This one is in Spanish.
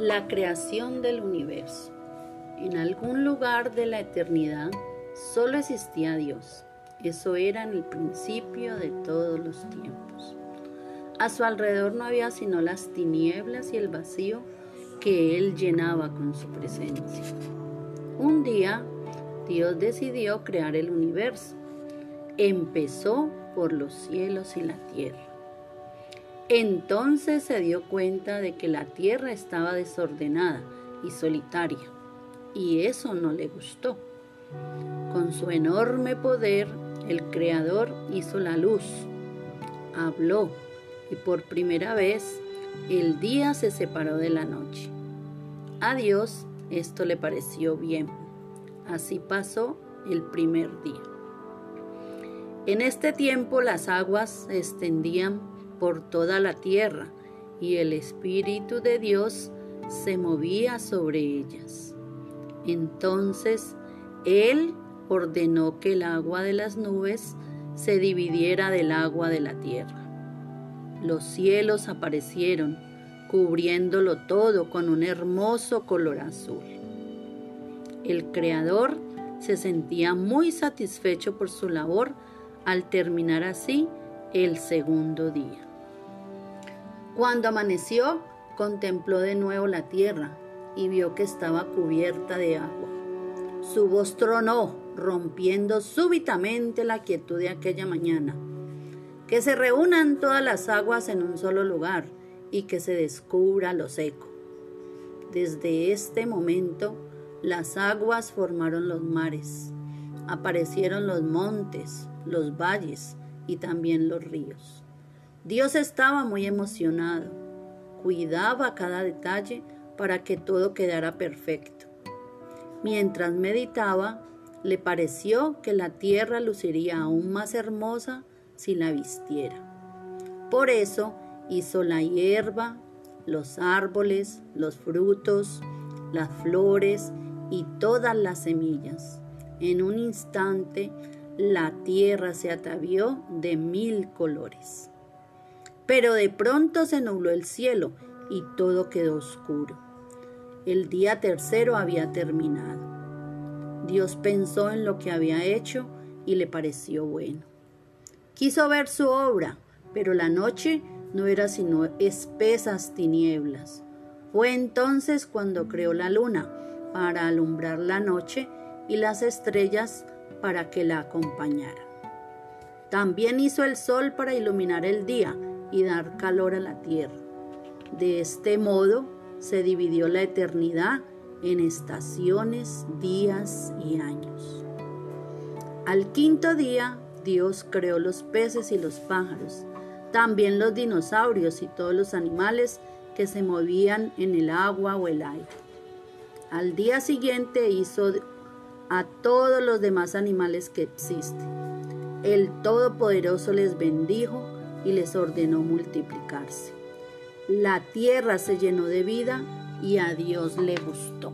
La creación del universo. En algún lugar de la eternidad solo existía Dios. Eso era en el principio de todos los tiempos. A su alrededor no había sino las tinieblas y el vacío que Él llenaba con su presencia. Un día, Dios decidió crear el universo. Empezó por los cielos y la tierra. Entonces se dio cuenta de que la tierra estaba desordenada y solitaria, y eso no le gustó. Con su enorme poder, el Creador hizo la luz, habló, y por primera vez el día se separó de la noche. A Dios esto le pareció bien. Así pasó el primer día. En este tiempo las aguas se extendían por toda la tierra y el Espíritu de Dios se movía sobre ellas. Entonces Él ordenó que el agua de las nubes se dividiera del agua de la tierra. Los cielos aparecieron, cubriéndolo todo con un hermoso color azul. El Creador se sentía muy satisfecho por su labor al terminar así el segundo día. Cuando amaneció, contempló de nuevo la tierra y vio que estaba cubierta de agua. Su voz tronó, rompiendo súbitamente la quietud de aquella mañana. Que se reúnan todas las aguas en un solo lugar y que se descubra lo seco. Desde este momento, las aguas formaron los mares, aparecieron los montes, los valles y también los ríos. Dios estaba muy emocionado, cuidaba cada detalle para que todo quedara perfecto. Mientras meditaba, le pareció que la tierra luciría aún más hermosa si la vistiera. Por eso hizo la hierba, los árboles, los frutos, las flores y todas las semillas. En un instante la tierra se atavió de mil colores. Pero de pronto se nubló el cielo y todo quedó oscuro. El día tercero había terminado. Dios pensó en lo que había hecho y le pareció bueno. Quiso ver su obra, pero la noche no era sino espesas tinieblas. Fue entonces cuando creó la luna para alumbrar la noche y las estrellas para que la acompañaran. También hizo el sol para iluminar el día y dar calor a la tierra. De este modo se dividió la eternidad en estaciones, días y años. Al quinto día Dios creó los peces y los pájaros, también los dinosaurios y todos los animales que se movían en el agua o el aire. Al día siguiente hizo a todos los demás animales que existen. El Todopoderoso les bendijo y les ordenó multiplicarse. La tierra se llenó de vida y a Dios le gustó.